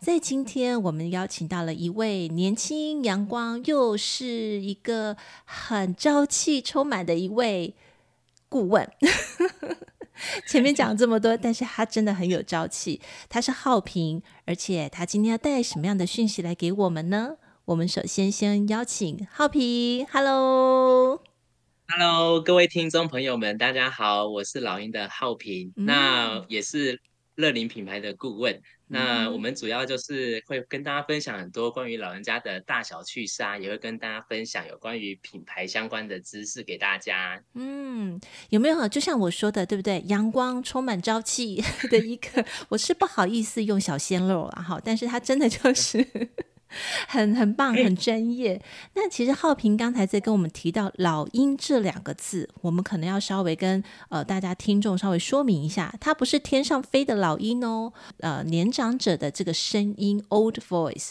在今天，我们邀请到了一位年轻、阳光，又是一个很朝气充满的一位顾问。前面讲这么多，但是他真的很有朝气。他是浩平，而且他今天要带什么样的讯息来给我们呢？我们首先先邀请浩平，Hello，Hello，各位听众朋友们，大家好，我是老鹰的浩平，嗯、那也是乐林品牌的顾问。那我们主要就是会跟大家分享很多关于老人家的大小趣事啊，也会跟大家分享有关于品牌相关的知识给大家。嗯，有没有就像我说的，对不对？阳光充满朝气 的一个，我是不好意思用小鲜肉了哈，但是他真的就是。很很棒，很专业。那其实浩平刚才在跟我们提到“老鹰”这两个字，我们可能要稍微跟呃大家听众稍微说明一下，它不是天上飞的老鹰哦。呃，年长者的这个声音 （old voice）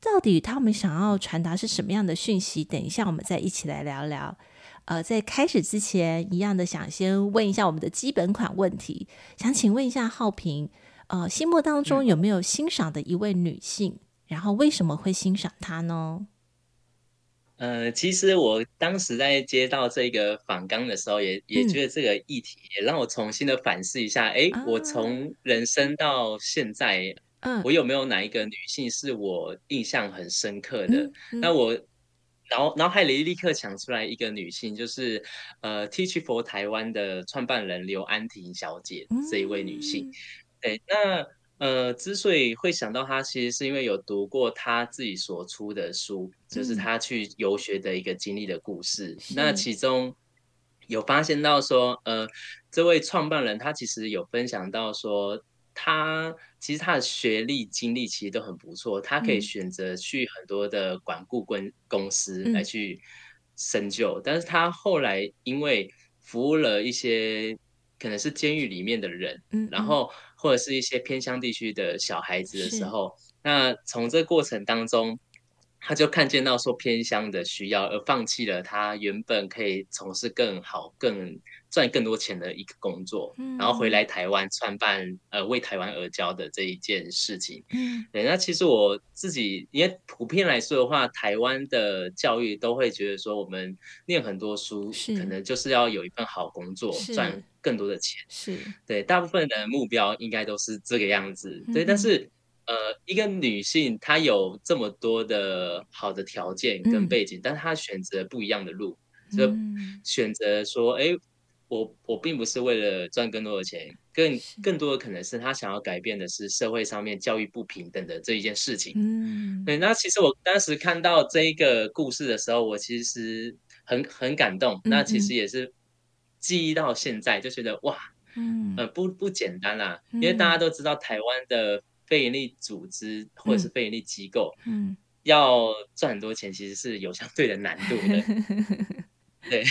到底他们想要传达是什么样的讯息？等一下我们再一起来聊聊。呃，在开始之前，一样的想先问一下我们的基本款问题，想请问一下浩平，呃，心目当中有没有欣赏的一位女性？然后为什么会欣赏他呢？呃，其实我当时在接到这个访纲的时候也，也、觉得这个议题也让我重新的反思一下。哎、啊，我从人生到现在，嗯，我有没有哪一个女性是我印象很深刻的？嗯嗯、那我脑脑海里立刻想出来一个女性，就是呃，Teach for 台湾的创办人刘安婷小姐、嗯、这一位女性。对，那。呃，之所以会想到他，其实是因为有读过他自己所出的书，就是他去游学的一个经历的故事。嗯、那其中有发现到说，呃，这位创办人他其实有分享到说，他其实他的学历经历其实都很不错，他可以选择去很多的管顾公公司来去深究，嗯、但是他后来因为服务了一些可能是监狱里面的人，然后。或者是一些偏乡地区的小孩子的时候，那从这过程当中，他就看见到说偏乡的需要，而放弃了他原本可以从事更好、更赚更多钱的一个工作，嗯、然后回来台湾创办呃为台湾而教的这一件事情。嗯，对。那其实我自己，因为普遍来说的话，台湾的教育都会觉得说，我们念很多书，可能就是要有一份好工作赚。更多的钱是对，大部分的目标应该都是这个样子，对。嗯、但是，呃，一个女性她有这么多的好的条件跟背景，嗯、但她选择不一样的路，就选择说，哎、欸，我我并不是为了赚更多的钱，更更多的可能是她想要改变的是社会上面教育不平等的这一件事情。嗯，对。那其实我当时看到这一个故事的时候，我其实很很感动。那其实也是。记忆到现在就觉得哇，嗯，呃，不不简单啦，嗯、因为大家都知道台湾的非营利组织或者是非营利机构，嗯，要赚很多钱其实是有相对的难度的，对，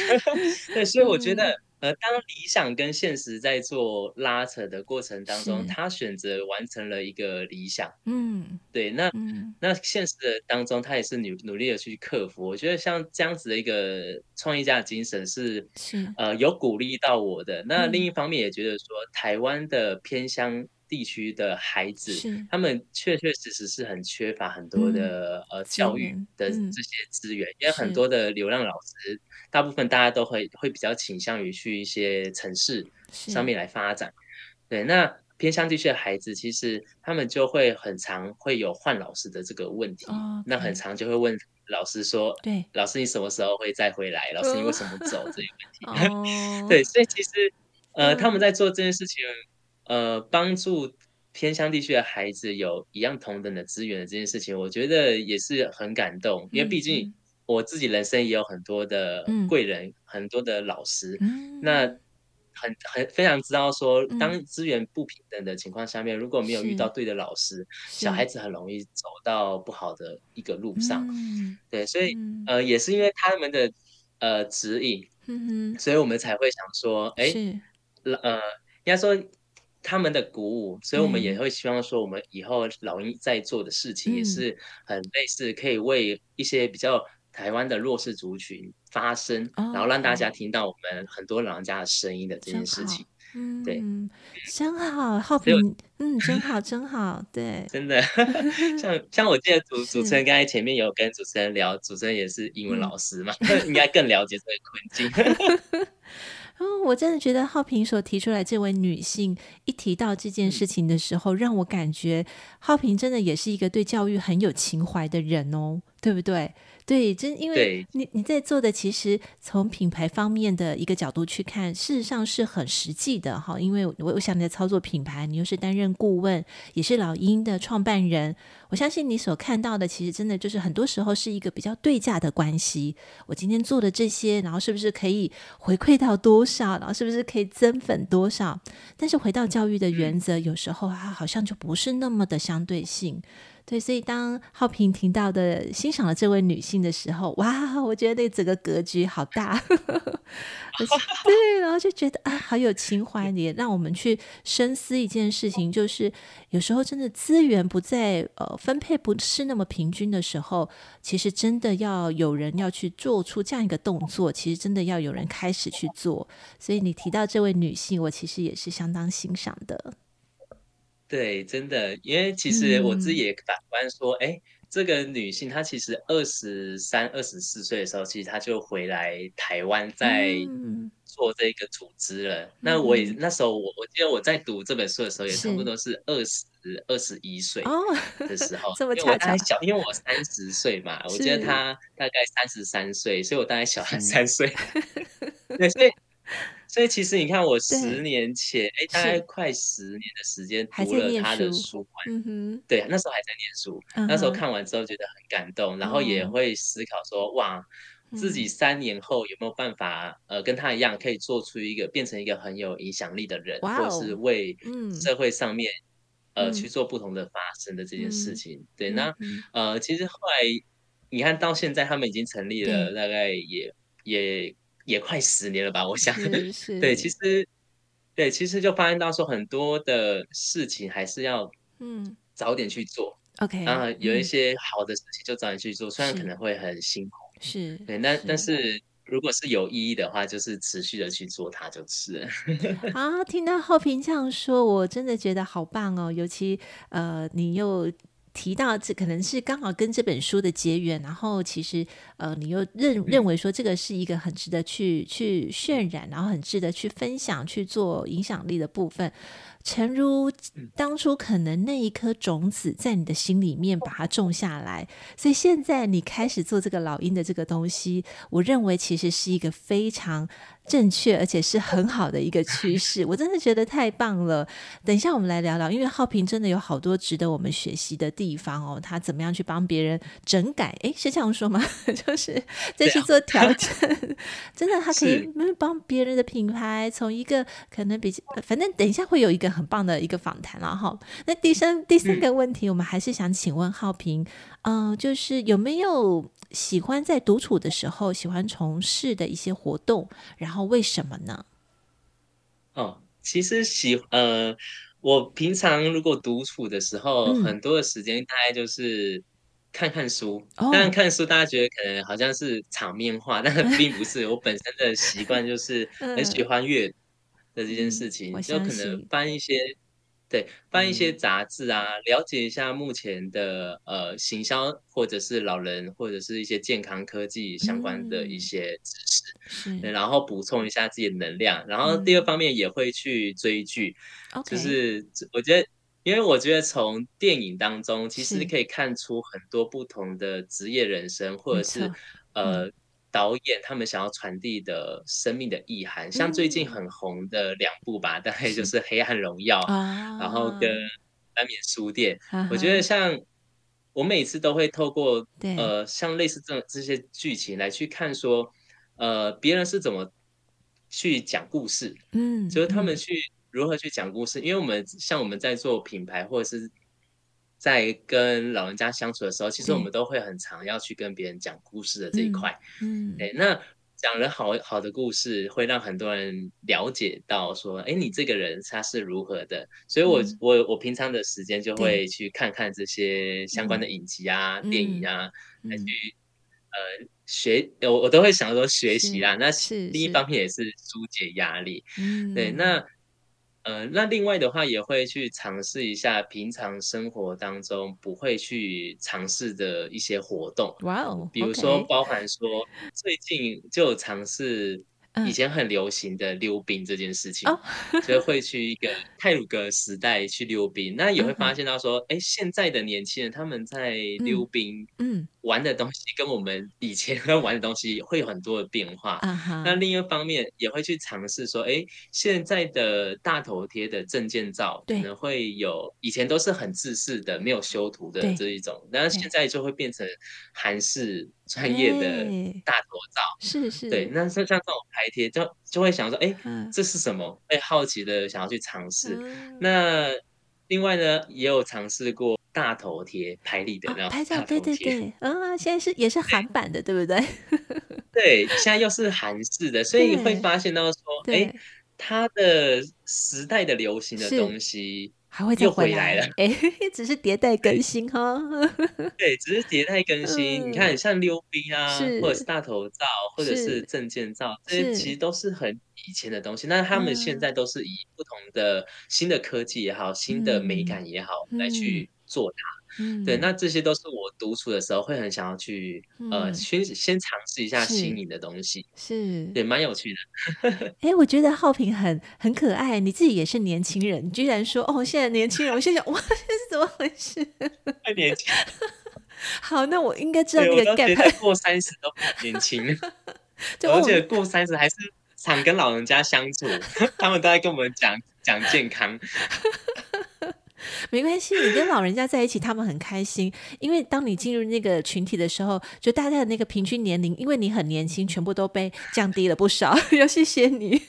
对，所以我觉得。呃，当理想跟现实在做拉扯的过程当中，他选择完成了一个理想，嗯，对，那、嗯、那现实的当中，他也是努努力的去克服。我觉得像这样子的一个创业家的精神是，是。呃有鼓励到我的。那另一方面也觉得说，台湾的偏乡地区的孩子，他们确确实实是很缺乏很多的、嗯、呃教育的这些资源，因为很多的流浪老师。大部分大家都会会比较倾向于去一些城市上面来发展，对。那偏乡地区的孩子，其实他们就会很常会有换老师的这个问题，那很常就会问老师说：“对，老师你什么时候会再回来？老师你为什么走？”这些问题。对，所以其实呃，他们在做这件事情，呃，帮助偏乡地区的孩子有一样同等的资源的这件事情，我觉得也是很感动，因为毕竟。我自己人生也有很多的贵人，嗯、很多的老师。嗯、那很很非常知道说，当资源不平等的情况下面，嗯、如果没有遇到对的老师，小孩子很容易走到不好的一个路上。嗯、对，所以、嗯、呃，也是因为他们的呃指引，嗯，所以我们才会想说，哎，呃，应该说他们的鼓舞，所以我们也会希望说，我们以后老鹰在做的事情也是很类似，可以为一些比较。台湾的弱势族群发声，oh, 然后让大家听到我们很多老人家的声音的这件事情，嗯，对，真好，浩平，嗯，真好，真好，对，真的，像像我记得主主持人刚才前面有跟主持人聊，主持人也是英文老师嘛，嗯、应该更了解这个困境。哦，我真的觉得浩平所提出来这位女性一提到这件事情的时候，让我感觉浩平真的也是一个对教育很有情怀的人哦，对不对？对，真因为你你在做的，其实从品牌方面的一个角度去看，事实上是很实际的哈。因为我我想你在操作品牌，你又是担任顾问，也是老鹰的创办人，我相信你所看到的，其实真的就是很多时候是一个比较对价的关系。我今天做的这些，然后是不是可以回馈到多少？然后是不是可以增粉多少？但是回到教育的原则，有时候它好像就不是那么的相对性。对，所以当浩平听到的欣赏了这位女性的时候，哇，我觉得那整个格局好大，对，然后就觉得啊，好有情怀，也让我们去深思一件事情，就是有时候真的资源不在呃分配不是那么平均的时候，其实真的要有人要去做出这样一个动作，其实真的要有人开始去做。所以你提到这位女性，我其实也是相当欣赏的。对，真的，因为其实我自己也反观说，哎、嗯，这个女性她其实二十三、二十四岁的时候，其实她就回来台湾在做这个组织了。嗯、那我也那时候我我记得我在读这本书的时候，也差不多是二十二十一岁的时候，这么。因为我大概小，因为我三十岁嘛，我记得她大概三十三岁，所以我大概小她三岁。对，所以。所以其实你看，我十年前，哎，大概快十年的时间读了他的书，嗯哼，对，那时候还在念书，嗯、那时候看完之后觉得很感动，嗯、然后也会思考说，哇，自己三年后有没有办法，呃，跟他一样，可以做出一个变成一个很有影响力的人，哦、或是为社会上面，嗯、呃，去做不同的发生的这件事情。嗯、对，那呃，其实后来你看到现在，他们已经成立了，大概也也。也快十年了吧，我想，对，其实，对，其实就发现到说很多的事情还是要，嗯，早点去做，OK，然后有一些好的事情就早点去做，嗯、虽然可能会很辛苦，是，对，那但是。如果是有意义的话，就是持续的去做它就是了。啊，听到浩平这样说，我真的觉得好棒哦，尤其呃，你又。提到这可能是刚好跟这本书的结缘，然后其实呃，你又认认为说这个是一个很值得去去渲染，然后很值得去分享、去做影响力的部分。诚如当初可能那一颗种子在你的心里面把它种下来，所以现在你开始做这个老鹰的这个东西，我认为其实是一个非常正确而且是很好的一个趋势。我真的觉得太棒了。等一下我们来聊聊，因为浩平真的有好多值得我们学习的地方哦。他怎么样去帮别人整改？诶，是这样说吗？就是再去做调整。真的，他可以帮别人的品牌从一个可能比较，反正等一下会有一个。很棒的一个访谈了哈。那第三第三个问题，我们还是想请问浩平，嗯、呃，就是有没有喜欢在独处的时候喜欢从事的一些活动？然后为什么呢？哦，其实喜呃，我平常如果独处的时候，嗯、很多的时间大概就是看看书。当然，看书大家觉得可能好像是场面话，但并不是。我本身的习惯就是很喜欢阅读。的这件事情，就可能翻一些，对，翻一些杂志啊，嗯、了解一下目前的呃行销，或者是老人，或者是一些健康科技相关的一些知识，嗯、然后补充一下自己的能量。然后第二方面也会去追剧，嗯、就是我觉得，因为我觉得从电影当中其实可以看出很多不同的职业人生，或者是呃。导演他们想要传递的生命的意涵，像最近很红的两部吧，大概就是《黑暗荣耀》，然后跟《安眠书店》。我觉得。像我每次都会透过呃，像类似这种这些剧情来去看说，呃，别人是怎么去讲故事，嗯，就是他们。去如何去讲故事，嗯、因为我们像我们在做品牌或者是在跟老人家相处的时候，其实我们都会很常要去跟别人讲故事的这一块，嗯，哎、嗯，那。讲了好好的故事，会让很多人了解到说，哎，你这个人他是如何的。所以我，我、嗯、我我平常的时间就会去看看这些相关的影集啊、嗯、电影啊，来、嗯、去呃学，我我都会想说学习啦。那另一方面也是疏解压力。嗯，对，那。呃，那另外的话也会去尝试一下平常生活当中不会去尝试的一些活动，哇哦比如说包含说最近就尝试。以前很流行的溜冰这件事情，所以会去一个 泰鲁格时代去溜冰，那也会发现到说，哎，现在的年轻人他们在溜冰，嗯，玩的东西跟我们以前 玩的东西会有很多的变化。那另一方面也会去尝试说，哎，现在的大头贴的证件照可能会有以前都是很自式的，没有修图的这一种，然后现在就会变成韩式。专业的大头照，是是，对，那像像这种拍贴，就就会想说，哎，这是什么？会好奇的想要去尝试。那另外呢，也有尝试过大头贴拍立得，然后拍照，对对对，啊，现在是 也是韩版的，对不对？对，现在又是韩式的，所以会发现到说，哎，它的时代的流行的东西。还会再回来了，哎，只是迭代更新哈。对，只是迭代更新。嗯、你看，像溜冰啊，或者是大头照，或者是证件照，是这些其实都是很以前的东西。那他们现在都是以不同的新的科技也好，嗯、新的美感也好，来去做它。嗯，对，那这些都是我独处的时候会很想要去，嗯、呃，先先尝试一下新颖的东西，是，对，蛮有趣的。哎，我觉得浩平很很可爱，你自己也是年轻人，你居然说哦，现在年轻人，我心想，哇，这是怎么回事？太年轻。好，那我应该知道那个 gap。过三十都很年轻，而且过三十还是常跟老人家相处，他们都在跟我们讲讲健康。没关系，你跟老人家在一起，他们很开心。因为当你进入那个群体的时候，就大家的那个平均年龄，因为你很年轻，全部都被降低了不少。要谢谢你。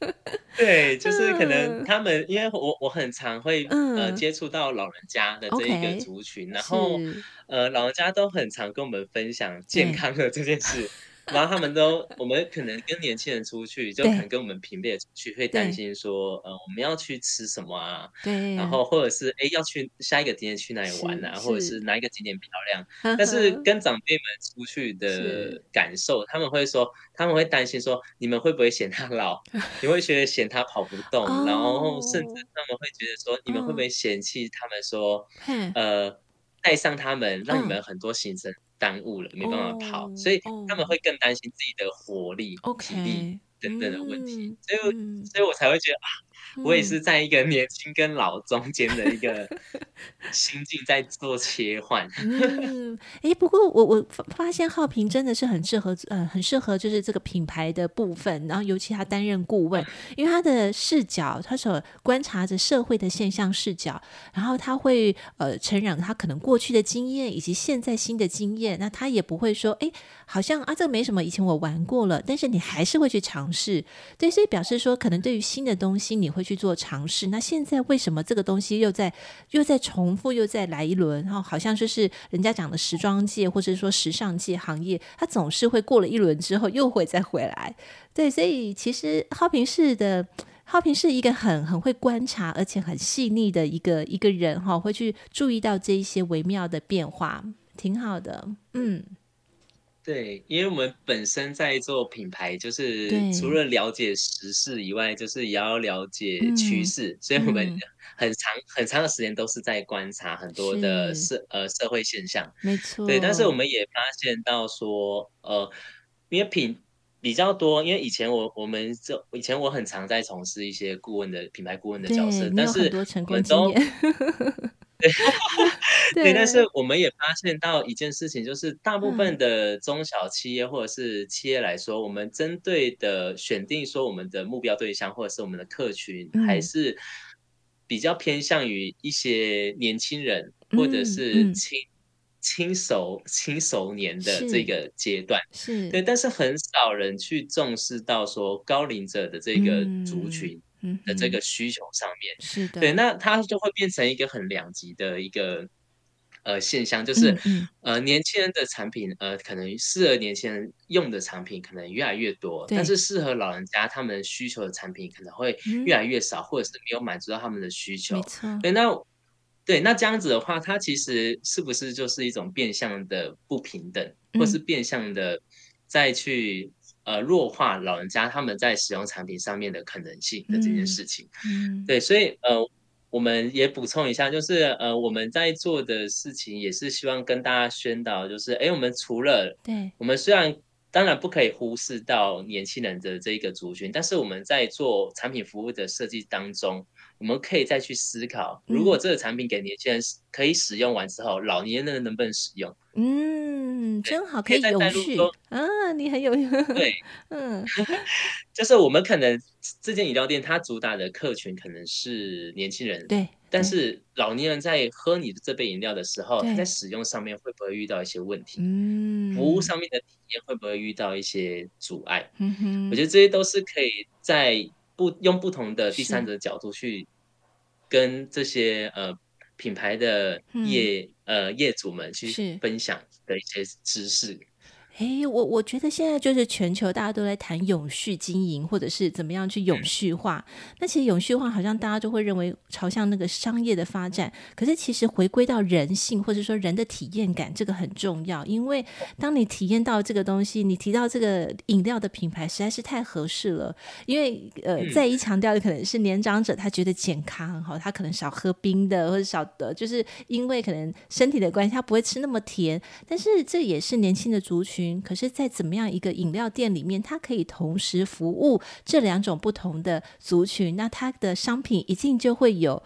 对，就是可能他们，因为我我很常会、嗯、呃接触到老人家的这一个族群，Okay, 然后呃老人家都很常跟我们分享健康的这件事。然后他们都，我们可能跟年轻人出去，就可能跟我们平辈出去，会担心说，呃，我们要去吃什么啊？对。然后或者是，哎，要去下一个景点去哪里玩啊？或者是哪一个景点漂亮？但是跟长辈们出去的感受，他们会说，他们会担心说，你们会不会嫌他老？你会觉得嫌他跑不 动？然后甚至他们会觉得说，你们会不会嫌弃他们说，呃，带上他们，让你们很多行程。耽误了，没办法跑，oh, 所以他们会更担心自己的活力、体力等等的问题，嗯、所以，所以我才会觉得啊。我也是在一个年轻跟老中间的一个心境在做切换。嗯，哎，不过我我发现浩平真的是很适合，呃，很适合就是这个品牌的部分。然后尤其他担任顾问，因为他的视角，他所观察着社会的现象视角，然后他会呃承认他可能过去的经验以及现在新的经验。那他也不会说，哎，好像啊这个没什么，以前我玩过了，但是你还是会去尝试。对，所以表示说，可能对于新的东西，你会。去做尝试，那现在为什么这个东西又在又在重复，又再来一轮？然后好像就是人家讲的时装界，或者说时尚界行业，它总是会过了一轮之后又会再回来。对，所以其实浩平是的，浩平是一个很很会观察，而且很细腻的一个一个人哈，会去注意到这一些微妙的变化，挺好的，嗯。对，因为我们本身在做品牌，就是除了了解时事以外，就是也要了解趋势，嗯、所以我们很长很长的时间都是在观察很多的社呃社会现象。没错，对，但是我们也发现到说，呃，因为品比较多，因为以前我我们就以前我很常在从事一些顾问的品牌顾问的角色，但是我们都。对，对，但是我们也发现到一件事情，就是大部分的中小企业或者是企业来说，嗯、我们针对的选定说我们的目标对象或者是我们的客群，嗯、还是比较偏向于一些年轻人或者是青、嗯、轻熟轻熟年的这个阶段，是。对，但是很少人去重视到说高龄者的这个族群的这个需求上面，是的，对，那它就会变成一个很两极的一个。呃，现象就是，嗯嗯呃，年轻人的产品，呃，可能适合年轻人用的产品可能越来越多，但是适合老人家他们需求的产品可能会越来越少，嗯、或者是没有满足到他们的需求。没错。对，那对，那这样子的话，它其实是不是就是一种变相的不平等，嗯、或是变相的再去呃弱化老人家他们在使用产品上面的可能性的这件事情？嗯，嗯对，所以呃。我们也补充一下，就是呃，我们在做的事情也是希望跟大家宣导，就是哎，我们除了对，我们虽然当然不可以忽视到年轻人的这一个族群，但是我们在做产品服务的设计当中，我们可以再去思考，如果这个产品给年轻人可以使用完之后，嗯、老年人能不能使用？嗯，真好，可以永续啊！你很有用，对，嗯，就是我们可能这间饮料店它主打的客群可能是年轻人，对，但是老年人在喝你的这杯饮料的时候，他在使用上面会不会遇到一些问题？嗯，服务上面的体验会不会遇到一些阻碍？嗯哼，我觉得这些都是可以在不用不同的第三者角度去跟这些呃。品牌的业、嗯、呃业主们去分享的一些知识。哎，我我觉得现在就是全球大家都在谈永续经营，或者是怎么样去永续化。嗯、那其实永续化好像大家就会认为朝向那个商业的发展，可是其实回归到人性，或者说人的体验感，这个很重要。因为当你体验到这个东西，你提到这个饮料的品牌实在是太合适了。因为呃，再一强调的可能是年长者他觉得健康哈，他可能少喝冰的，或者少的，就是因为可能身体的关系，他不会吃那么甜。但是这也是年轻的族群。可是，在怎么样一个饮料店里面，它可以同时服务这两种不同的族群，那它的商品一定就会有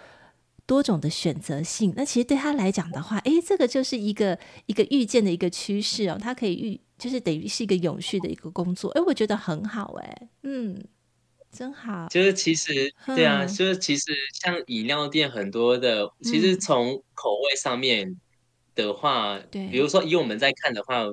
多种的选择性。那其实对他来讲的话，诶，这个就是一个一个预见的一个趋势哦，它可以预，就是等于是一个永续的一个工作。诶，我觉得很好，诶，嗯，真好。就是其实，对啊，就是其实像饮料店很多的，嗯、其实从口味上面的话，对，比如说以我们在看的话。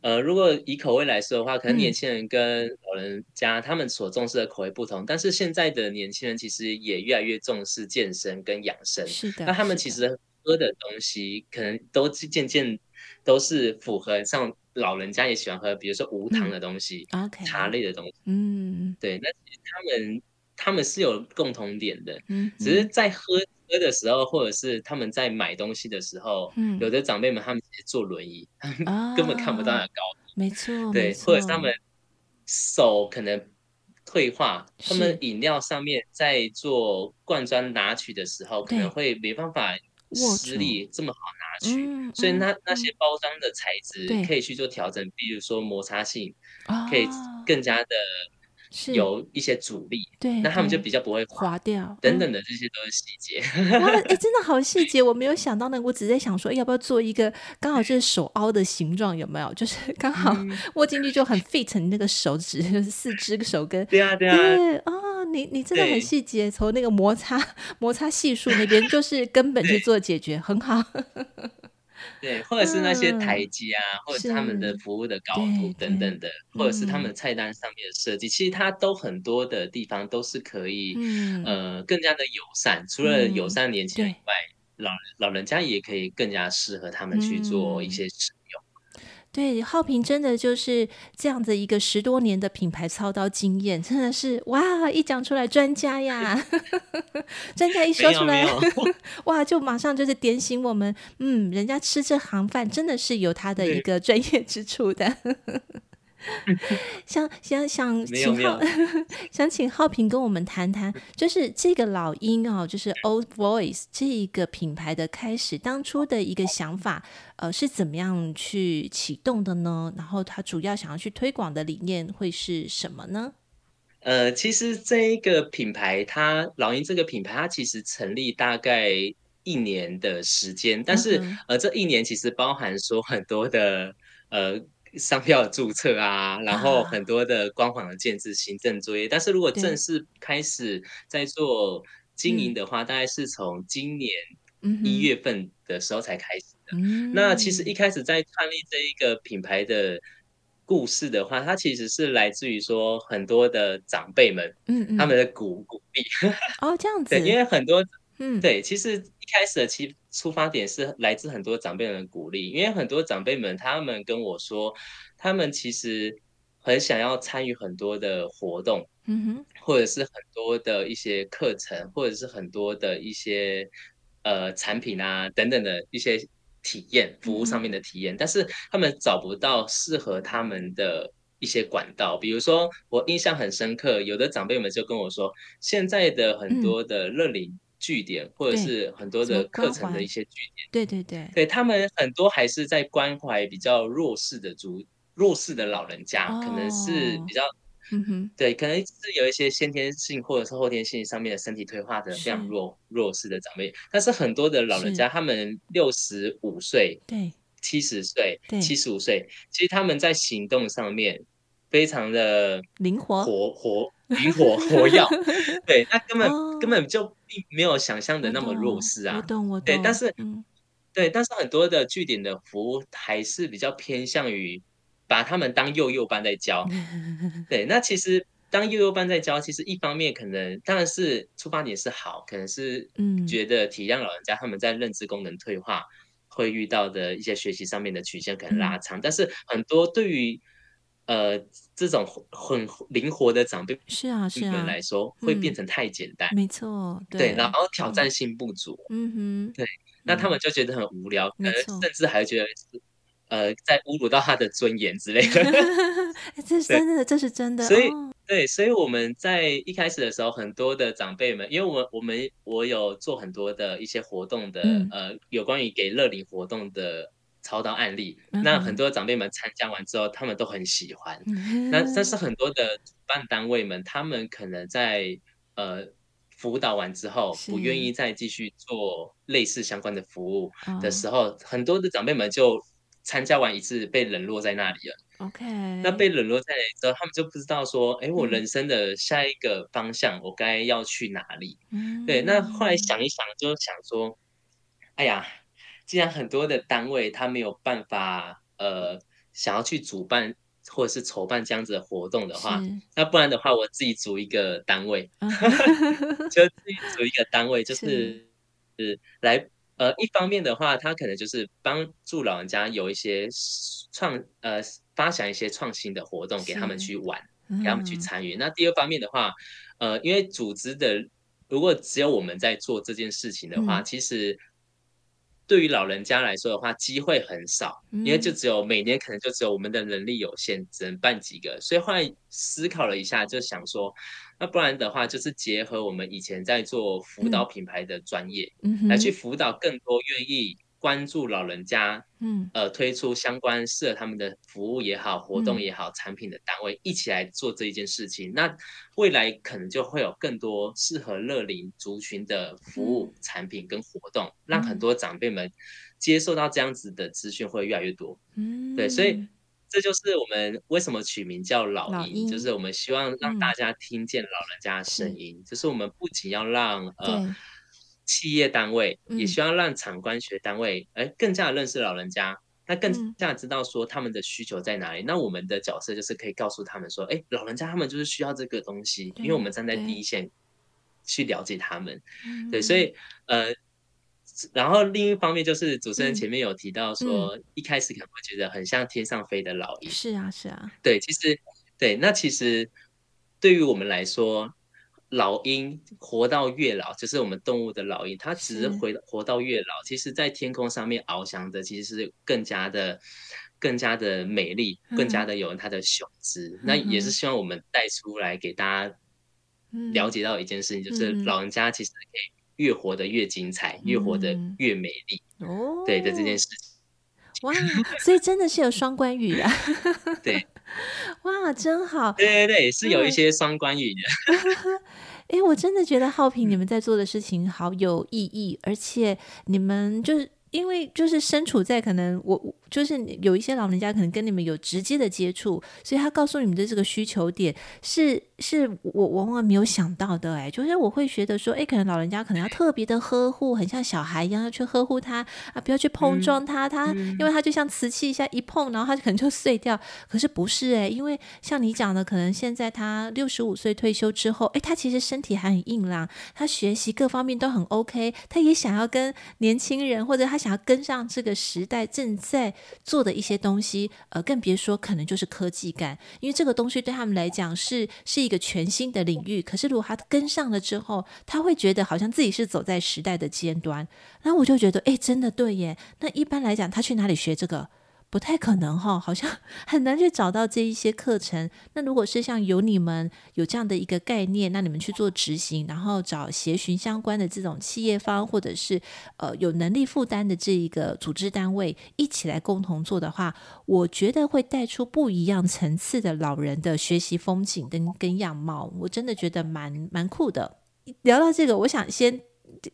呃，如果以口味来说的话，可能年轻人跟老人家他们所重视的口味不同，嗯、但是现在的年轻人其实也越来越重视健身跟养生。是的，那他们其实喝的东西可能都渐渐都是符合像老人家也喜欢喝，比如说无糖的东西、嗯、茶类的东西。嗯，对，那其实他们他们是有共同点的，嗯，只是在喝。喝的时候，或者是他们在买东西的时候，嗯、有的长辈们他们直接坐轮椅，啊、根本看不到那高度。没错，对，或者是他们手可能退化，他们饮料上面在做灌装拿取的时候，可能会没办法施力这么好拿取，嗯、所以那那些包装的材质可以去做调整，比如说摩擦性，可以更加的。是有一些阻力，对，那他们就比较不会滑，滑掉，等等的这些都是细节。哇，哎，真的好细节，我没有想到那个，我只在想说，要不要做一个刚好就是手凹的形状，有没有？就是 刚好握进去就很 fit 你那个手指，就是四肢手跟。对啊，对啊。对啊、哦，你你真的很细节，从那个摩擦摩擦系数那边就是根本去做解决，很好。对，或者是那些台阶啊，嗯、或者是他们的服务的高度等等的，或者是他们菜单上面的设计，嗯、其实它都很多的地方都是可以，嗯、呃，更加的友善。除了友善年轻人以外，嗯、老老人家也可以更加适合他们去做一些对，浩平真的就是这样子一个十多年的品牌操刀经验，真的是哇！一讲出来专家呀，专家一说出来，哇，就马上就是点醒我们，嗯，人家吃这行饭真的是有他的一个专业之处的。想想想请浩想请浩平跟我们谈谈，就是这个老鹰哦，就是 Old Voice 这一个品牌的开始，当初的一个想法，呃，是怎么样去启动的呢？然后他主要想要去推广的理念会是什么呢？呃，其实这一个品牌，它老鹰这个品牌，它其实成立大概一年的时间，但是、嗯、呃，这一年其实包含说很多的呃。商标的注册啊，然后很多的官网的建制、行政作业。啊、但是如果正式开始在做经营的话，大概是从今年一月份的时候才开始的。那其实一开始在创立这一个品牌的故事的话，它其实是来自于说很多的长辈们，嗯嗯，他们的鼓鼓励。哦，这样子。对，因为很多，嗯，对，其实一开始的其出发点是来自很多长辈们的鼓励，因为很多长辈们他们跟我说，他们其实很想要参与很多的活动，嗯哼，或者是很多的一些课程，或者是很多的一些呃产品啊等等的一些。体验服务上面的体验，嗯、但是他们找不到适合他们的一些管道。比如说，我印象很深刻，有的长辈们就跟我说，现在的很多的乐龄据点，嗯、或者是很多的课程的一些据点，对对对，对他们很多还是在关怀比较弱势的族弱势的老人家，哦、可能是比较。嗯哼，对，可能是有一些先天性或者是后天性上面的身体退化的非常弱弱势的长辈，但是很多的老人家，他们六十五岁，对，七十岁，对，七十五岁，其实他们在行动上面非常的灵活，活活灵活活药，对，那根本、哦、根本就并没有想象的那么弱势啊，我懂，我懂，对，但是，嗯、对，但是很多的据点的服务还是比较偏向于。把他们当幼幼班在教，对，那其实当幼幼班在教，其实一方面可能当然是出发点是好，可能是觉得体谅老人家他们在认知功能退化会遇到的一些学习上面的曲线可能拉长，嗯、但是很多对于呃这种很灵活的长辈是啊是啊来说会变成太简单，没错，对，然后挑战性不足，嗯哼，对，那他们就觉得很无聊，可能甚至还觉得。呃，在侮辱到他的尊严之类的，这是真的，这是真的。所以，哦、对，所以我们在一开始的时候，很多的长辈们，因为我我们我有做很多的一些活动的，嗯、呃，有关于给乐龄活动的操刀案例。嗯、那很多长辈们参加完之后，他们都很喜欢。嗯、那但是很多的主办单位们，他们可能在呃辅导完之后，不愿意再继续做类似相关的服务的时候，哦、很多的长辈们就。参加完一次被冷落在那里了。OK，那被冷落在那里之后，他们就不知道说，哎，我人生的下一个方向，我该要去哪里？嗯，对。那后来想一想，就想说，哎呀，既然很多的单位他没有办法，呃，想要去主办或者是筹办这样子的活动的话，那不然的话，我自己组一个单位，就自己组一个单位，就是是，是来。呃，一方面的话，他可能就是帮助老人家有一些创呃发想一些创新的活动给他们去玩，嗯、给他们去参与。那第二方面的话，呃，因为组织的如果只有我们在做这件事情的话，嗯、其实对于老人家来说的话，机会很少，嗯、因为就只有每年可能就只有我们的能力有限，只能办几个。所以后来思考了一下，就想说。那不然的话，就是结合我们以前在做辅导品牌的专业，来去辅导更多愿意关注老人家，嗯，呃，推出相关适合他们的服务也好、活动也好、嗯、产品的单位，一起来做这一件事情。那未来可能就会有更多适合乐龄族群的服务、嗯、产品跟活动，让很多长辈们接受到这样子的资讯会越来越多。嗯，对，所以。这就是我们为什么取名叫老就是我们希望让大家听见老人家的声音。嗯、就是我们不仅要让呃企业单位，嗯、也希望让产官学单位，哎，更加的认识老人家，那更加知道说他们的需求在哪里。嗯、那我们的角色就是可以告诉他们说，哎，老人家他们就是需要这个东西，因为我们站在第一线去了解他们。对，对，所以呃。然后另一方面就是主持人前面有提到说，嗯嗯、一开始可能会觉得很像天上飞的老鹰。是啊，是啊。对，其实对，那其实对于我们来说，老鹰活到越老，就是我们动物的老鹰，它只是活活到越老，其实在天空上面翱翔的，其实是更加的、更加的美丽，更加的有它的雄姿。嗯、那也是希望我们带出来给大家了解到一件事情，嗯、就是老人家其实可以。越活得越精彩，越活得越美丽。哦，对的这件事情，哇，所以真的是有双关语啊。对，哇，真好。对对对，是有一些双关语的。哎，我真的觉得浩平你们在做的事情好有意义，而且你们就是因为就是身处在可能我就是有一些老人家可能跟你们有直接的接触，所以他告诉你们的这个需求点是是我我往往没有想到的哎，就是我会觉得说，哎，可能老人家可能要特别的呵护，很像小孩一样要去呵护他啊，不要去碰撞他，嗯、他因为他就像瓷器一下一碰，然后他可能就碎掉。可是不是哎，因为像你讲的，可能现在他六十五岁退休之后，哎，他其实身体还很硬朗，他学习各方面都很 OK，他也想要跟年轻人或者他。想要跟上这个时代正在做的一些东西，呃，更别说可能就是科技感，因为这个东西对他们来讲是是一个全新的领域。可是如果他跟上了之后，他会觉得好像自己是走在时代的尖端。那我就觉得，哎，真的对耶。那一般来讲，他去哪里学这个？不太可能哈，好像 很难去找到这一些课程。那如果是像有你们有这样的一个概念，那你们去做执行，然后找协寻相关的这种企业方，或者是呃有能力负担的这一个组织单位一起来共同做的话，我觉得会带出不一样层次的老人的学习风景跟跟样貌。我真的觉得蛮蛮酷的。聊到这个，我想先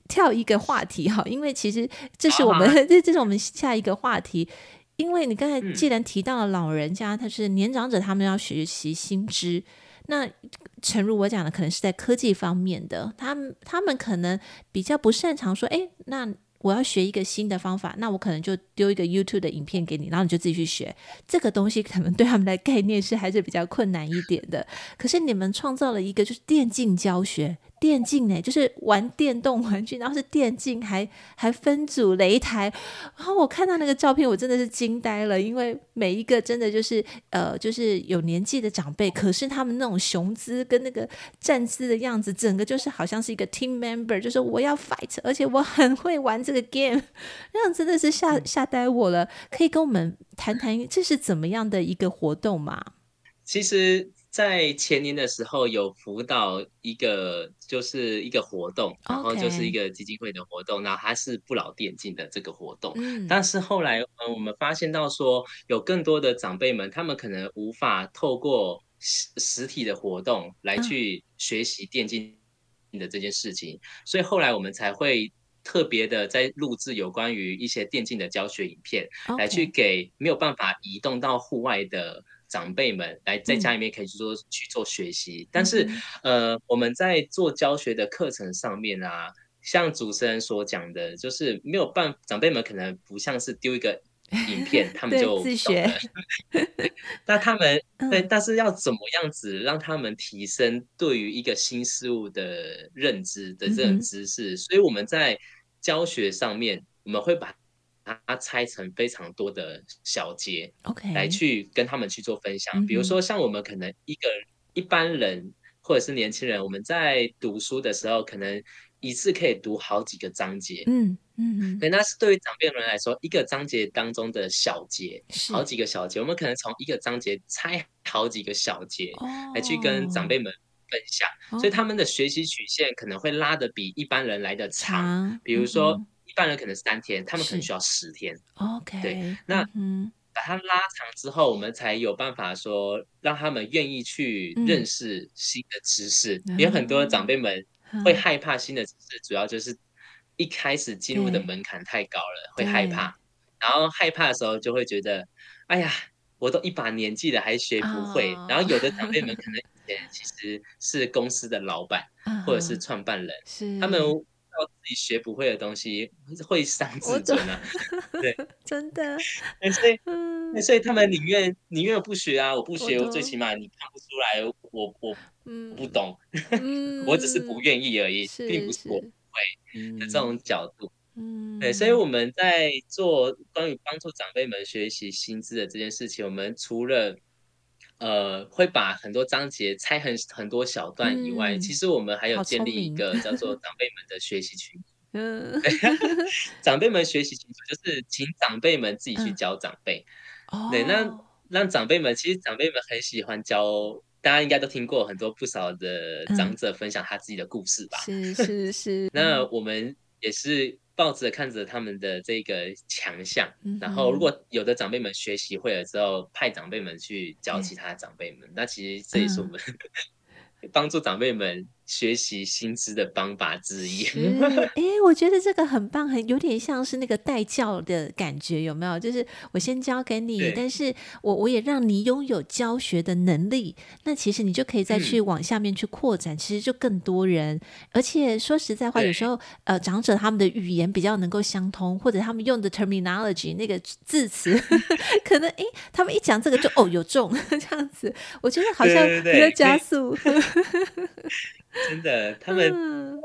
跳一个话题哈，因为其实这是我们 这这是我们下一个话题。因为你刚才既然提到了老人家，他是年长者，他们要学习新知。那诚如我讲的，可能是在科技方面的，他们他们可能比较不擅长说，哎，那我要学一个新的方法，那我可能就丢一个 YouTube 的影片给你，然后你就自己去学。这个东西可能对他们的概念是还是比较困难一点的。可是你们创造了一个就是电竞教学。电竞呢，就是玩电动玩具，然后是电竞，还还分组擂台。然后我看到那个照片，我真的是惊呆了，因为每一个真的就是呃，就是有年纪的长辈，可是他们那种雄姿跟那个站姿的样子，整个就是好像是一个 team member，就是我要 fight，而且我很会玩这个 game，那样真的是吓吓呆我了。可以跟我们谈谈这是怎么样的一个活动吗？其实。在前年的时候有辅导一个，就是一个活动.然后就是一个基金会的活动，然后它是不老电竞的这个活动。嗯，但是后来，我们发现到说，有更多的长辈们，他们可能无法透过实实体的活动来去学习电竞的这件事情，嗯，所以后来我们才会特别的在录制有关于一些电竞的教学影片.来去给没有办法移动到户外的。长辈们来在家里面可以去做、嗯、去做学习，但是呃，我们在做教学的课程上面啊，像主持人所讲的，就是没有办法，长辈们可能不像是丢一个影片，他们就自学。那他们对，但是要怎么样子让他们提升对于一个新事物的认知的这种知识？嗯、所以我们在教学上面，我们会把。它拆成非常多的小节，OK，来去跟他们去做分享。比如说，像我们可能一个一般人或者是年轻人，我们在读书的时候，可能一次可以读好几个章节，嗯嗯，对那是对于长辈们来说，一个章节当中的小节，好几个小节，我们可能从一个章节拆好几个小节来去跟长辈们分享，所以他们的学习曲线可能会拉的比一般人来的长，比如说。一般人可能三天，他们可能需要十天。OK，对，那把它拉长之后，我们才有办法说让他们愿意去认识新的知识。嗯、有很多长辈们会害怕新的知识，主要就是一开始进入的门槛太高了，会害怕。然后害怕的时候，就会觉得，哎呀，我都一把年纪了，还学不会。Oh. 然后有的长辈们 可能以前其实是公司的老板或者是创办人，uh. 他们。到自己学不会的东西会伤自尊啊！对，真的。所以，嗯、所以他们宁愿宁愿不学啊！我不学，我，最起码你看不出来我，我我不懂，嗯、我只是不愿意而已，并不是我不会的这种角度。嗯，对，所以我们在做关于帮助长辈们学习新知的这件事情，我们除了呃，会把很多章节拆很很多小段以外，嗯、其实我们还有建立一个叫做 长辈们的学习群。嗯，长辈们学习群就是请长辈们自己去教长辈。嗯、对，那让长辈们，其实长辈们很喜欢教，大家应该都听过很多不少的长者分享他自己的故事吧？是。是是那我们也是。抱着看着他们的这个强项，嗯、然后如果有的长辈们学习会了之后，派长辈们去教其他长辈们，嗯、那其实这也是我们 帮助长辈们学习新知的方法之一。哎、欸，我觉得这个很棒，很有点像是那个带教的感觉，有没有？就是我先教给你，但是我我也让你拥有教学的能力。那其实你就可以再去往下面去扩展，嗯、其实就更多人。而且说实在话，有时候呃，长者他们的语言比较能够相通，或者他们用的 terminology 那个字词，可能哎、欸，他们一讲这个就哦有中 这样子。我觉得好像比较加速。真的，他们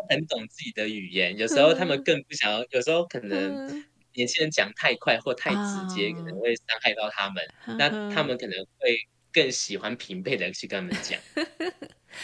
很懂自己的语言，嗯、有时候他们更不想要。有时候可能年轻人讲太快或太直接，嗯、可能会伤害到他们。嗯、那他们可能会更喜欢平辈的去跟他们讲。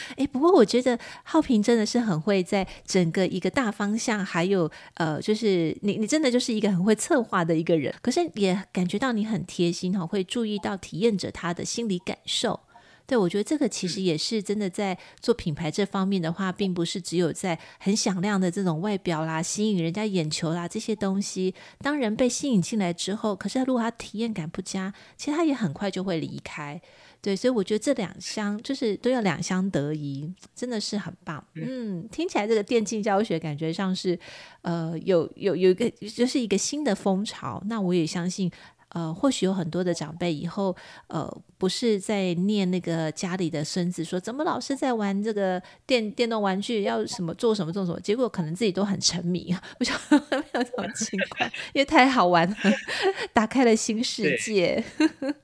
哎、欸，不过我觉得浩平真的是很会在整个一个大方向，还有呃，就是你你真的就是一个很会策划的一个人。可是也感觉到你很贴心哈，会注意到体验者他的心理感受。对，我觉得这个其实也是真的，在做品牌这方面的话，并不是只有在很响亮的这种外表啦、吸引人家眼球啦这些东西。当人被吸引进来之后，可是如果他体验感不佳，其实他也很快就会离开。对，所以我觉得这两相就是都要两相得宜，真的是很棒。嗯，听起来这个电竞教学感觉上是呃有有有一个就是一个新的风潮。那我也相信。呃，或许有很多的长辈以后，呃，不是在念那个家里的孙子说怎么老是在玩这个电电动玩具，要什么做什么做什么，结果可能自己都很沉迷，不晓得有这种情况，因为太好玩了，打开了新世界。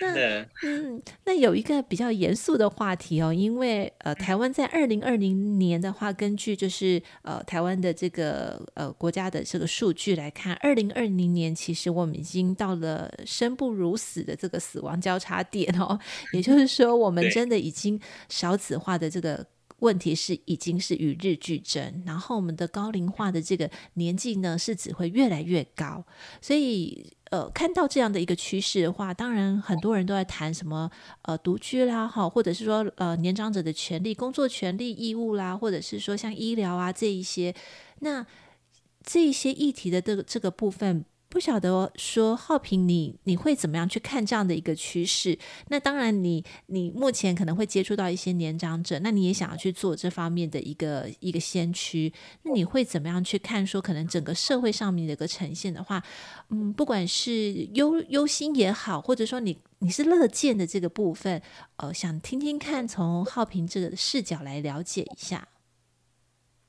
那嗯，那有一个比较严肃的话题哦，因为呃，台湾在二零二零年的话，根据就是呃台湾的这个呃国家的这个数据来看，二零二零年其实我们已经到了生不如死的这个死亡交叉点哦，也就是说，我们真的已经少子化的这个问题是已经是与日俱增，然后我们的高龄化的这个年纪呢是只会越来越高，所以。呃，看到这样的一个趋势的话，当然很多人都在谈什么呃独居啦，哈，或者是说呃年长者的权利、工作权利、义务啦，或者是说像医疗啊这一些，那这一些议题的这个这个部分。不晓得说浩平，你你会怎么样去看这样的一个趋势？那当然你，你目前可能会接触到一些年长者，那你也想要去做这方面的一个一个先驱。那你会怎么样去看？说可能整个社会上面的一个呈现的话，嗯，不管是忧忧心也好，或者说你你是乐见的这个部分，呃，想听听看，从浩平这个视角来了解一下。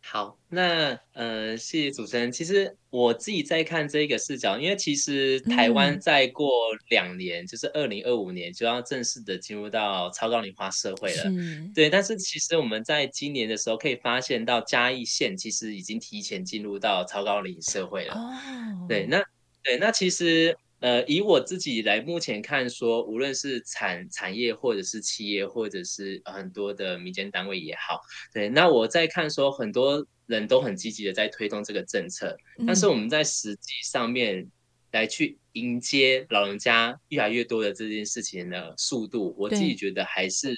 好，那呃，谢谢主持人。其实我自己在看这个视角，因为其实台湾再过两年，嗯、就是二零二五年就要正式的进入到超高龄化社会了。对，但是其实我们在今年的时候可以发现到嘉义县其实已经提前进入到超高龄社会了。哦，对，那对，那其实。呃，以我自己来目前看说，无论是产产业或者是企业，或者是很多的民间单位也好，对，那我在看说，很多人都很积极的在推动这个政策，嗯、但是我们在实际上面来去迎接老人家越来越多的这件事情的速度，我自己觉得还是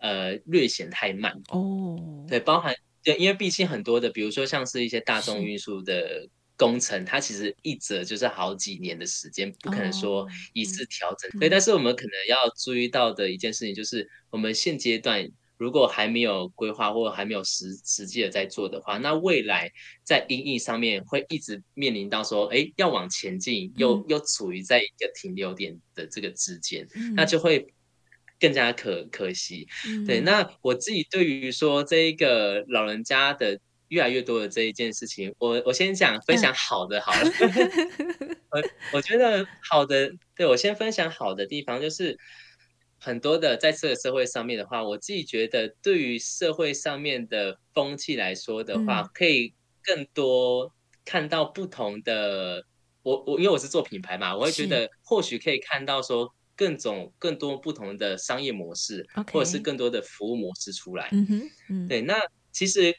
呃略显太慢哦。对，包含对，因为毕竟很多的，比如说像是一些大众运输的。工程它其实一折就是好几年的时间，不可能说一次调整。对，但是我们可能要注意到的一件事情就是，我们现阶段如果还没有规划或还没有实实际的在做的话，那未来在音译上面会一直面临到说，哎，要往前进，又又处于在一个停留点的这个之间，那就会更加可可惜。对，那我自己对于说这一个老人家的。越来越多的这一件事情，我我先讲分享好的好了。我我觉得好的，对，我先分享好的地方，就是很多的在这个社会上面的话，我自己觉得对于社会上面的风气来说的话，嗯、可以更多看到不同的。我我因为我是做品牌嘛，我会觉得或许可以看到说更种更多不同的商业模式.或者是更多的服务模式出来。嗯哼，嗯，对，那其实。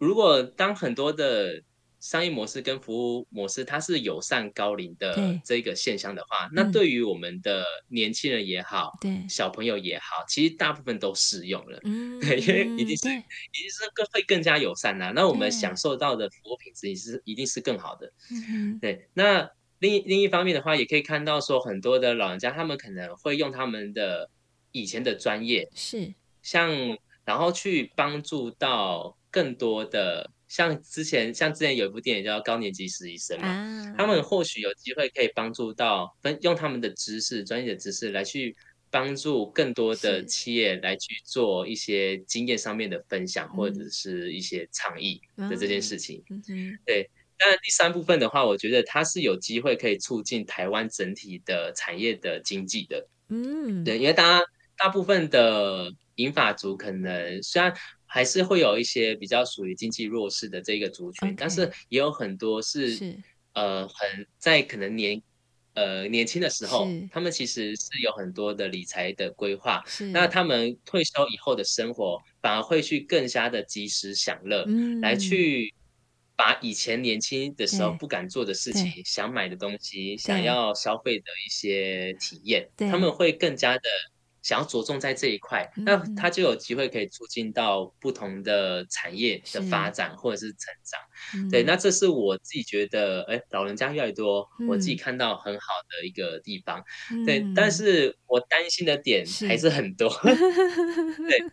如果当很多的商业模式跟服务模式它是友善高龄的这个现象的话，对那对于我们的年轻人也好，对小朋友也好，其实大部分都适用了。嗯，对，因为一定是对一定是更会更加友善啦、啊。那我们享受到的服务品质也是一定是更好的。嗯对，对。那另一另一方面的话，也可以看到说很多的老人家他们可能会用他们的以前的专业是像。然后去帮助到更多的，像之前像之前有一部电影叫《高年级实习生》嘛，啊、他们或许有机会可以帮助到分用他们的知识、专业的知识来去帮助更多的企业来去做一些经验上面的分享，或者是一些倡议的这件事情。嗯嗯、对。当然，第三部分的话，我觉得它是有机会可以促进台湾整体的产业的经济的。嗯，对，因为大家大部分的银发族可能虽然还是会有一些比较属于经济弱势的这个族群，Okay. 但是也有很多是，是呃很在可能年呃年轻的时候，他们其实是有很多的理财的规划。那他们退休以后的生活反而会去更加的及时享乐，嗯、来去。把以前年轻的时候不敢做的事情、想买的东西、想要消费的一些体验，他们会更加的想要着重在这一块，那他就有机会可以促进到不同的产业的发展或者是成长。对，那这是我自己觉得，哎，老人家越来越多，我自己看到很好的一个地方。对，但是我担心的点还是很多。对。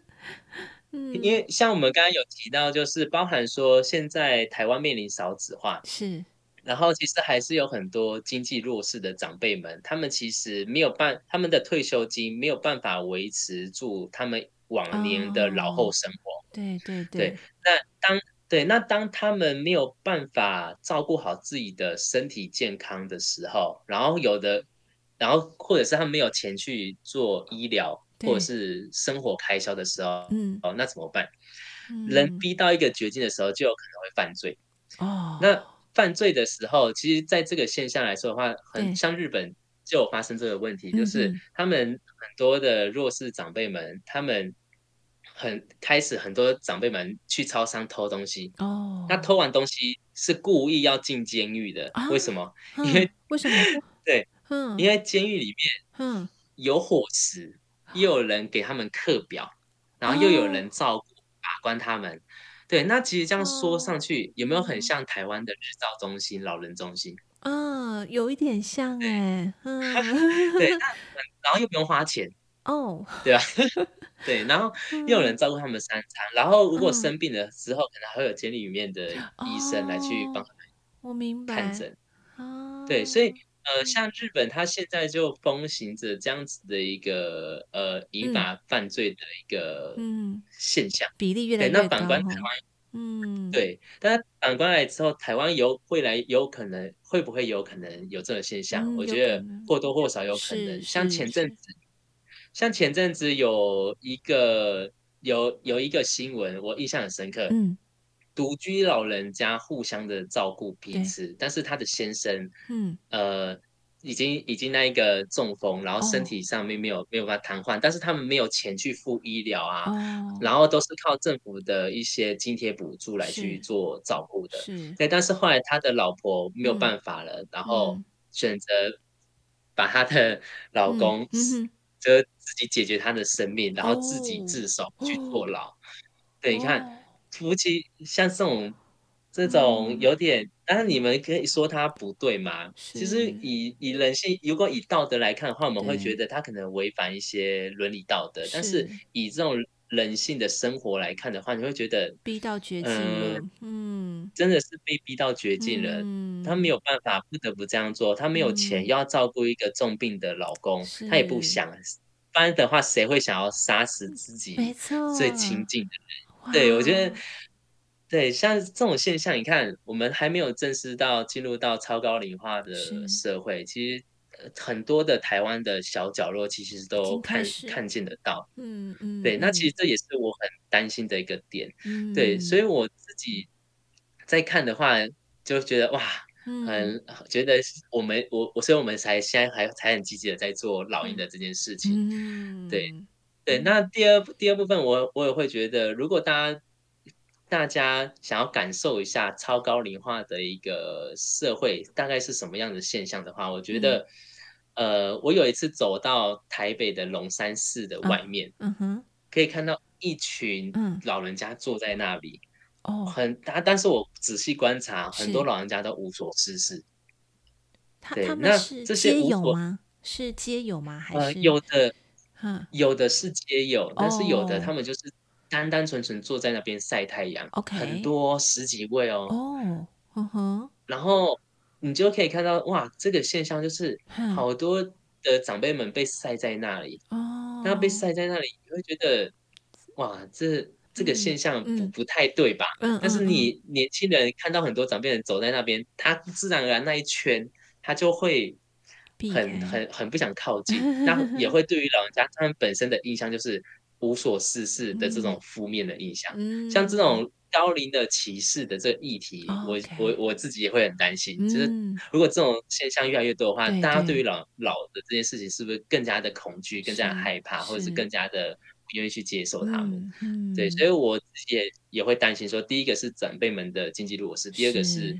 因为像我们刚刚有提到，就是包含说现在台湾面临少子化，是，然后其实还是有很多经济弱势的长辈们，他们其实没有办，他们的退休金没有办法维持住他们往年的老后生活。哦、对对对，对。那当对，那当他们没有办法照顾好自己的身体健康的时候，然后有的，然后或者是他们没有钱去做医疗。或者是生活开销的时候，嗯，哦，那怎么办？嗯、人逼到一个绝境的时候，就有可能会犯罪。哦，那犯罪的时候，其实在这个现象来说的话，很像日本就有发生这个问题，就是他们很多的弱势长辈们，他们很开始很多长辈们去超商偷东西。哦，那偷完东西是故意要进监狱的，啊、为什么？因为为什么？对，嗯，因为监狱里面，嗯，有伙食。又有人给他们课表，然后又有人照顾、把关他们。对，那其实这样说上去，有没有很像台湾的日照中心、老人中心？嗯，有一点像哎。嗯，对，然后又不用花钱 哦，对吧？对，然后又有人照顾他们三餐，然后如果生病了之后，可能还会有监狱里面的医生来去帮他们。我明白。看诊。对，所以。呃，像日本，它现在就风行着这样子的一个呃银发犯罪的一个现象，比例越来越高。那反观台湾，嗯，对，但是反观来之后，台湾有未来有可能会不会有可能有这种现象？嗯、我觉得或多或少有可能。像前阵子，像前阵子有一个有有一个新闻，我印象很深刻。嗯。独居老人家互相的照顾彼此，但是他的先生，嗯，呃，已经已经那一个中风，然后身体上面没有、哦、没有办法瘫痪，但是他们没有钱去付医疗啊，哦、然后都是靠政府的一些津贴补助来去做照顾的，是，对，但是后来他的老婆没有办法了，嗯、然后选择把他的老公，嗯嗯、就自己解决他的生命，然后自己自首去坐牢，哦、对，你看。哦夫妻像这种这种有点，但是你们可以说他不对吗？其实以以人性，如果以道德来看的话，我们会觉得他可能违反一些伦理道德。但是以这种人性的生活来看的话，你会觉得逼到绝境了。嗯，嗯真的是被逼到绝境了。嗯，他没有办法，不得不这样做。他没有钱，嗯、要照顾一个重病的老公，是他也不想。不然的话，谁会想要杀死自己？没错，最亲近的人。对，我觉得，对，像这种现象，你看，我们还没有正式到进入到超高龄化的社会，其实很多的台湾的小角落，其实都看看见得到。嗯嗯，对，那其实这也是我很担心的一个点。嗯，对，所以我自己在看的话，就觉得哇，很、嗯、觉得我们我我，所以我们才现在还才很积极的在做老鹰的这件事情。嗯，对。对，那第二第二部分我，我我也会觉得，如果大家大家想要感受一下超高龄化的一个社会大概是什么样的现象的话，我觉得，嗯、呃，我有一次走到台北的龙山寺的外面，嗯哼，可以看到一群老人家坐在那里，哦，很大，但是我仔细观察，很多老人家都无所事事。他他们是街友吗？是街友吗？还是、呃、有的？有的是街友，但是有的他们就是单单纯纯坐在那边晒太阳，OK，很多十几位哦，哦，嗯哼，然后你就可以看到哇，这个现象就是好多的长辈们被晒在那里，哦，那被晒在那里，你会觉得哇，这这个现象不、嗯、不。太对吧？嗯，但是你年轻人看到很多长辈人走在那边，他自然而然那一圈，他就会很很很不想靠近，那也会对于老人家他们本身的印象就是。无所事事的这种负面的印象，嗯、像这种高龄的歧视的这个议题，嗯、我我我自己也会很担心。嗯、就是如果这种现象越来越多的话，大家对于老老的这件事情是不是更加的恐惧、更加的害怕，或者是更加的不愿意去接受他们？嗯、对，所以我自己也也会担心说，第一个是长辈们的经济弱势，第二个是，是。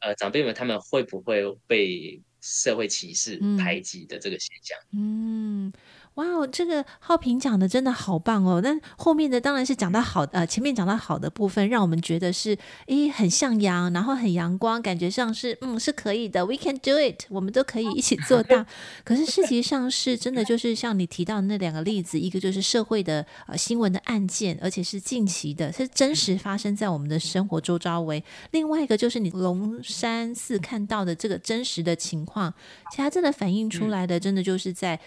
呃长辈们他们会不会被社会歧视、排挤的这个现象？嗯。嗯哇哦，这个浩平讲的真的好棒哦！但后面的当然是讲到好，呃，前面讲到好的部分，让我们觉得是诶很向阳，然后很阳光，感觉上是嗯是可以的，We can do it，我们都可以一起做到。可是事实上是真的，就是像你提到的那两个例子，一个就是社会的呃新闻的案件，而且是近期的，是真实发生在我们的生活周遭为；另外一个就是你龙山寺看到的这个真实的情况，其实它真的反映出来的，真的就是在。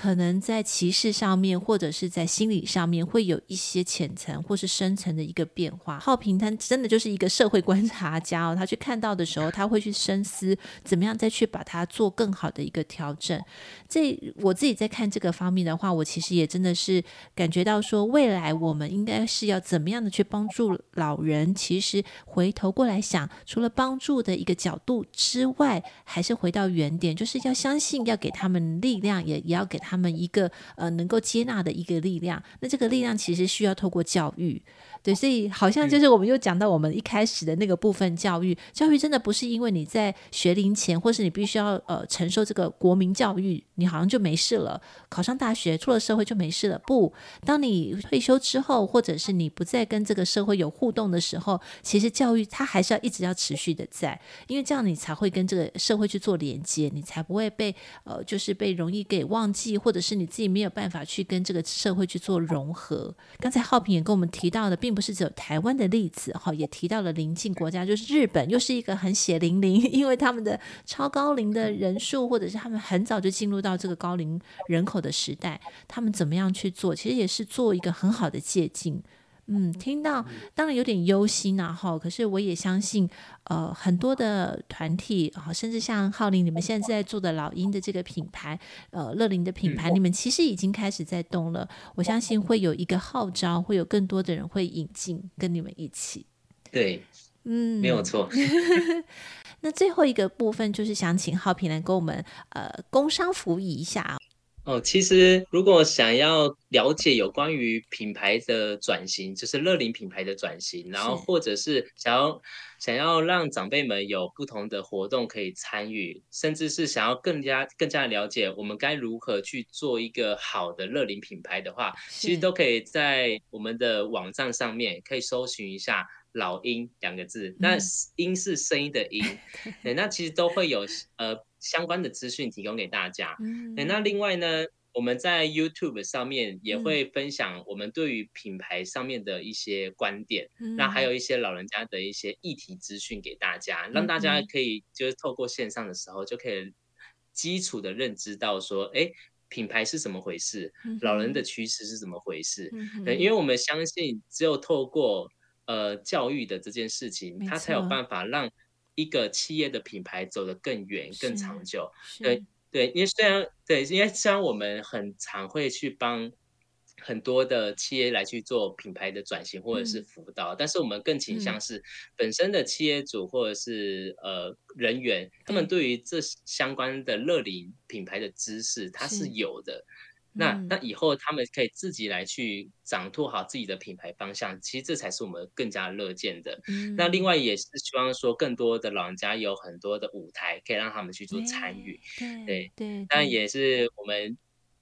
可能在歧视上面，或者是在心理上面，会有一些浅层或是深层的一个变化。浩平他真的就是一个社会观察家哦，他去看到的时候，他会去深思，怎么样再去把它做更好的一个调整。这我自己在看这个方面的话，我其实也真的是感觉到说，未来我们应该是要怎么样的去帮助老人。其实回头过来想，除了帮助的一个角度之外，还是回到原点，就是要相信，要给他们力量，也也要给。他们一个呃能够接纳的一个力量，那这个力量其实需要透过教育。对，所以好像就是我们又讲到我们一开始的那个部分，教育，教育真的不是因为你在学龄前，或是你必须要呃承受这个国民教育，你好像就没事了，考上大学出了社会就没事了。不，当你退休之后，或者是你不再跟这个社会有互动的时候，其实教育它还是要一直要持续的在，因为这样你才会跟这个社会去做连接，你才不会被呃就是被容易给忘记，或者是你自己没有办法去跟这个社会去做融合。刚才浩平也跟我们提到的，并不是只有台湾的例子哈，也提到了邻近国家，就是日本，又是一个很血淋淋，因为他们的超高龄的人数，或者是他们很早就进入到这个高龄人口的时代，他们怎么样去做，其实也是做一个很好的借鉴。嗯，听到当然有点忧心呐，哈，可是我也相信，呃，很多的团体啊，甚至像浩林你们现在在做的老鹰的这个品牌，呃，乐林的品牌，你们其实已经开始在动了。我相信会有一个号召，会有更多的人会引进跟你们一起。对，嗯，没有错。那最后一个部分就是想请浩平来跟我们呃工商服务一下。哦，其实如果想要了解有关于品牌的转型，就是乐龄品牌的转型，然后或者是想要想要让长辈们有不同的活动可以参与，甚至是想要更加更加了解我们该如何去做一个好的乐龄品牌的话，其实都可以在我们的网站上面可以搜寻一下“老鹰”两个字，那“鹰”是声音的“鹰”，对，那其实都会有呃。相关的资讯提供给大家。嗯，那另外呢，我们在 YouTube 上面也会分享我们对于品牌上面的一些观点，嗯，那还有一些老人家的一些议题资讯给大家，让大家可以就是透过线上的时候就可以基础的认知到说，哎，品牌是怎么回事，老人的趋势是怎么回事。嗯，因为我们相信，只有透过呃教育的这件事情，它才有办法让。一个企业的品牌走得更远、更长久，对对，因为虽然对，因为虽然我们很常会去帮很多的企业来去做品牌的转型或者是辅导，嗯、但是我们更倾向是本身的企业主或者是呃人员，他们对于这相关的乐龄品牌的知识，它是。有的。那那以后他们可以自己来去掌舵好自己的品牌方向，其实这才是我们更加乐见的。嗯、那另外也是希望说，更多的老人家有很多的舞台可以让他们去做参与。对对对，但也是我们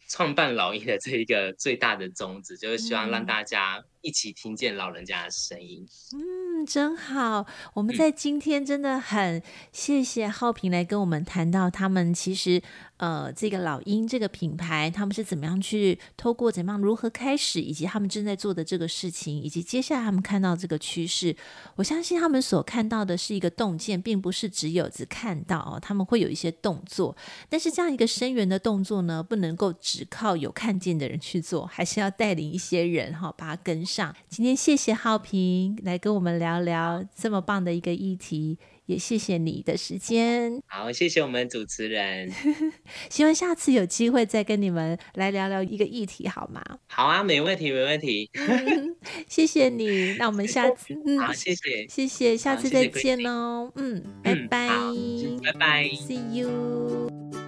创办老鹰的这一个最大的宗旨，就是希望让大家一起听见老人家的声音。嗯，真好。我们在今天真的很谢谢浩平来跟我们谈到他们其实。呃，这个老鹰这个品牌，他们是怎么样去透过怎么样如何开始，以及他们正在做的这个事情，以及接下来他们看到这个趋势，我相信他们所看到的是一个洞见，并不是只有只看到哦，他们会有一些动作。但是这样一个深远的动作呢，不能够只靠有看见的人去做，还是要带领一些人哈、把它跟上。今天谢谢浩平来跟我们聊聊这么棒的一个议题。也谢谢你的时间，好，谢谢我们主持人，希望下次有机会再跟你们来聊聊一个议题，好吗？好啊，没问题，没问题。嗯、谢谢你，那我们下次，嗯，好，谢谢，谢谢，下次再见哦，嗯，拜拜，拜拜，See you。